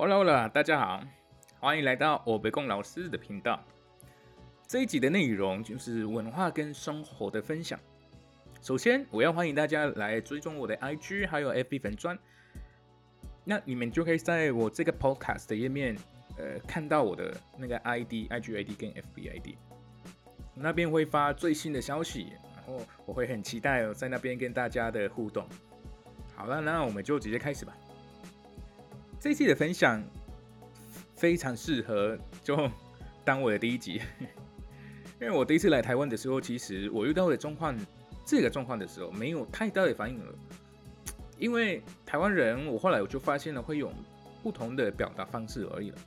Hola，Hola，大家好，欢迎来到我北贡老师的频道。这一集的内容就是文化跟生活的分享。首先，我要欢迎大家来追踪我的 IG 还有 FB 粉专，那你们就可以在我这个 Podcast 的页面，呃，看到我的那个 ID、IG ID 跟 FB ID，那边会发最新的消息，然后我会很期待在那边跟大家的互动。好了，那我们就直接开始吧。这一期的分享非常适合就 当我的第一集，因为我第一次来台湾的时候，其实我遇到的状况，这个状况的时候没有太大的反应了，因为台湾人，我后来我就发现了会用不同的表达方式而已了。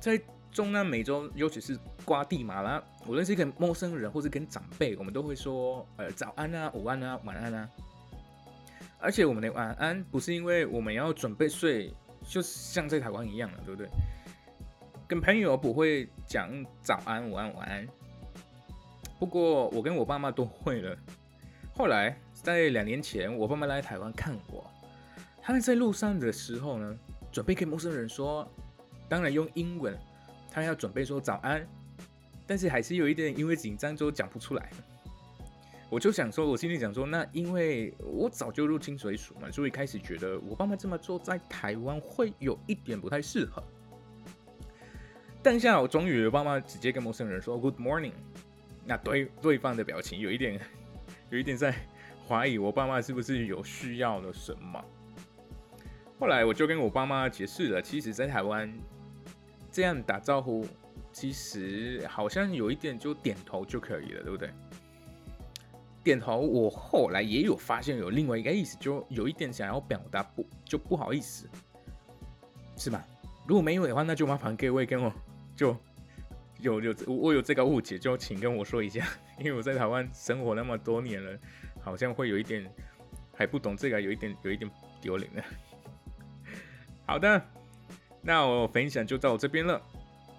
在中南美洲，尤其是瓜地马拉，无论是跟陌生人或是跟长辈，我们都会说呃早安啊、午安啊、晚安啊，而且我们的晚安不是因为我们要准备睡。就像在台湾一样了，对不对？跟朋友不会讲早安、午安、晚安。不过我跟我爸妈都会了。后来在两年前，我爸妈来台湾看我，他们在路上的时候呢，准备跟陌生人说，当然用英文，他要准备说早安，但是还是有一点因为紧张就讲不出来。我就想说，我心里想说，那因为我早就入清水署嘛，所以开始觉得我爸妈这么做在台湾会有一点不太适合。当下我终于，爸妈直接跟陌生人说 “Good morning”，那对对方的表情有一点，有一点在怀疑我爸妈是不是有需要了什么。后来我就跟我爸妈解释了，其实，在台湾这样打招呼，其实好像有一点就点头就可以了，对不对？点头，我后来也有发现有另外一个意思，就有一点想要表达不就不好意思，是吧？如果没有的话，那就麻烦各位跟我就有有我有这个误解，就请跟我说一下，因为我在台湾生活那么多年了，好像会有一点还不懂这个，有一点有一点丢脸的。好的，那我分享就到这边了。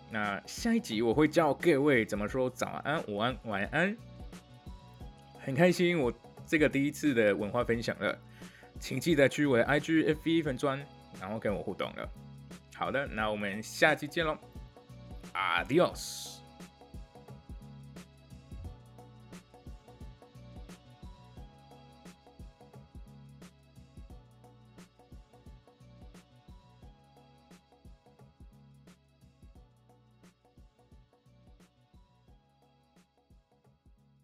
那下一集我会教各位怎么说早安、午安、晚安。很开心，我这个第一次的文化分享了，请记得去我的 IG FB 粉砖，然后跟我互动了。好的，那我们下期见喽，Adios。